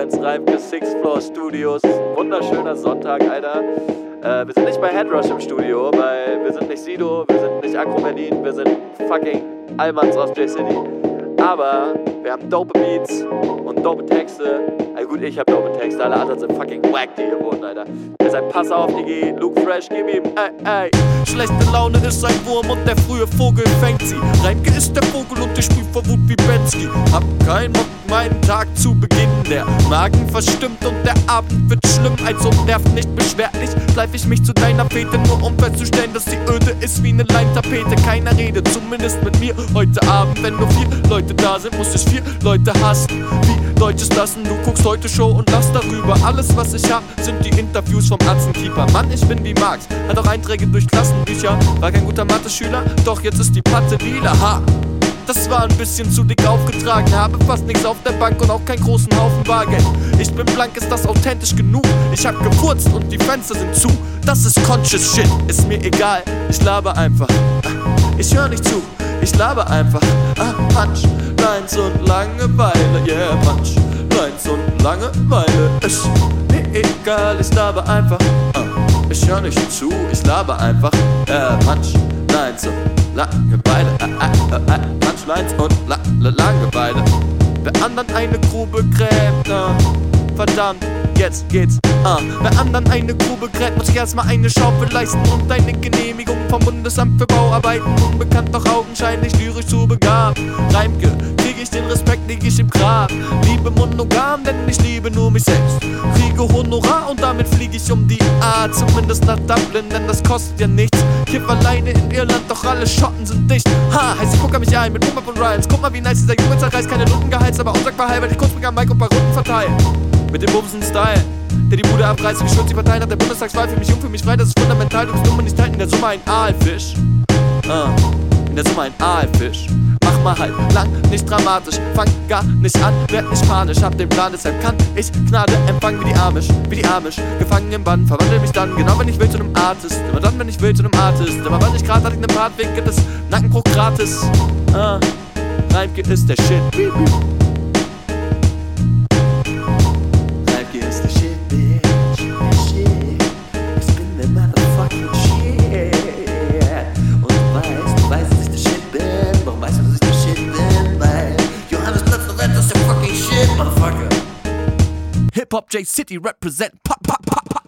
Lorenz Reimke, Six Floor Studios. Wunderschöner Sonntag, Alter. Äh, wir sind nicht bei Headrush im Studio, weil wir sind nicht Sido, wir sind nicht Akro Berlin, wir sind fucking Almans aus J-City. Aber wir haben dope Beats und dope Texte. Also gut, ich hab dope Texte, alle anderen sind fucking wack, die hier wohnen, Alter. Deshalb pass auf, Digi, Luke Fresh, gib ihm, ey, ey. Schlechte Laune ist ein Wurm und der frühe Vogel fängt sie. Reimke ist der Vogel und ich spiel vor Wut wie Bensky. Hab keinen Bock, meinen Tag zu beginnen. Der Magen verstimmt und der Abend wird schlimm. Also nerv nicht beschwerlich, schleif ich mich zu deiner Fete, nur um festzustellen, dass die öde ist wie ne Leintapete. Keiner Rede, zumindest mit mir heute Abend. Wenn nur vier Leute da sind, muss ich vier Leute hassen. Wie Deutsches lassen, du guckst heute Show und lass darüber. Alles, was ich hab, sind die Interviews vom Atzenkeeper. Mann, ich bin wie Marx, hat auch Einträge durch Klassenbücher. War kein guter Mathe-Schüler, doch jetzt ist die Patte lila. Ha! Das war ein bisschen zu dick aufgetragen, habe fast nichts auf der Bank und auch keinen großen Haufen Bargeld. Ich bin blank, ist das authentisch genug? Ich hab gefurzt und die Fenster sind zu. Das ist conscious shit, ist mir egal, ich laber einfach. Ich hör nicht zu, ich laber einfach. Ah, Punch, Lines und Langeweile, yeah, Punch, Lines und Langeweile. Ist mir egal, ich laber einfach. Ah, ich hör nicht zu, ich laber einfach. Äh, Punch, Lines und Langeweile. Äh, äh, äh, Punchlines und La La Langeweile. Wer anderen eine Grube gräbt, äh, verdammt, jetzt geht's. Ah, wer anderen eine Grube gräbt, muss ich erstmal eine Schaufel leisten und eine Genehmigung vom Bundesamt für Bauarbeiten. Unbekannt, doch augenscheinlich lyrisch zu begabt. Reimke, krieg ich den Respekt, lieg ich im Grab. Liebe monogam, denn ich liebe nur mich selbst. Kriege Honorar und damit flieg ich um die A, zumindest nach Dublin, denn das kostet ja nichts. Kiff alleine in Irland, doch alle Schotten sind dicht. Ha, heißt ich gucker mich ein mit Pump und Ryans. Guck mal, wie nice dieser Junge zerreißt, keine Lunden geheizt, aber unsagbar heil, weil ich kurz am Mike und bei Runden verteile. Mit dem Bumsen Style, der die Bude abreißt, geschürzt die Partei nach der Bundestagswahl. Für mich jung, für mich frei, das ist fundamental. Du bist dumm und nicht teilt in der Summe ein Aalfisch. Ah, in der Summe ein Aalfisch. Mal halt lang, nicht dramatisch. Fang gar nicht an, werd nicht panisch. Hab den Plan, deshalb kann ich Gnade empfangen wie die Amish, wie die Amish. Gefangen im Bann, verwandle mich dann, genau wenn ich will, zu einem Artist. Immer dann, wenn ich will, zu einem Artist. Immer wann ich grad hatte ich ne Bartwinkel des Nackenbruch gratis. Ah, Reimke ist der Shit. Reimke ist der Shit. Ich bin der motherfucking Shit. Und du weißt, du dass ich der Shit bin. Warum weißt du, dass Hip Hop J City represent. Pop, pop, pop, pop.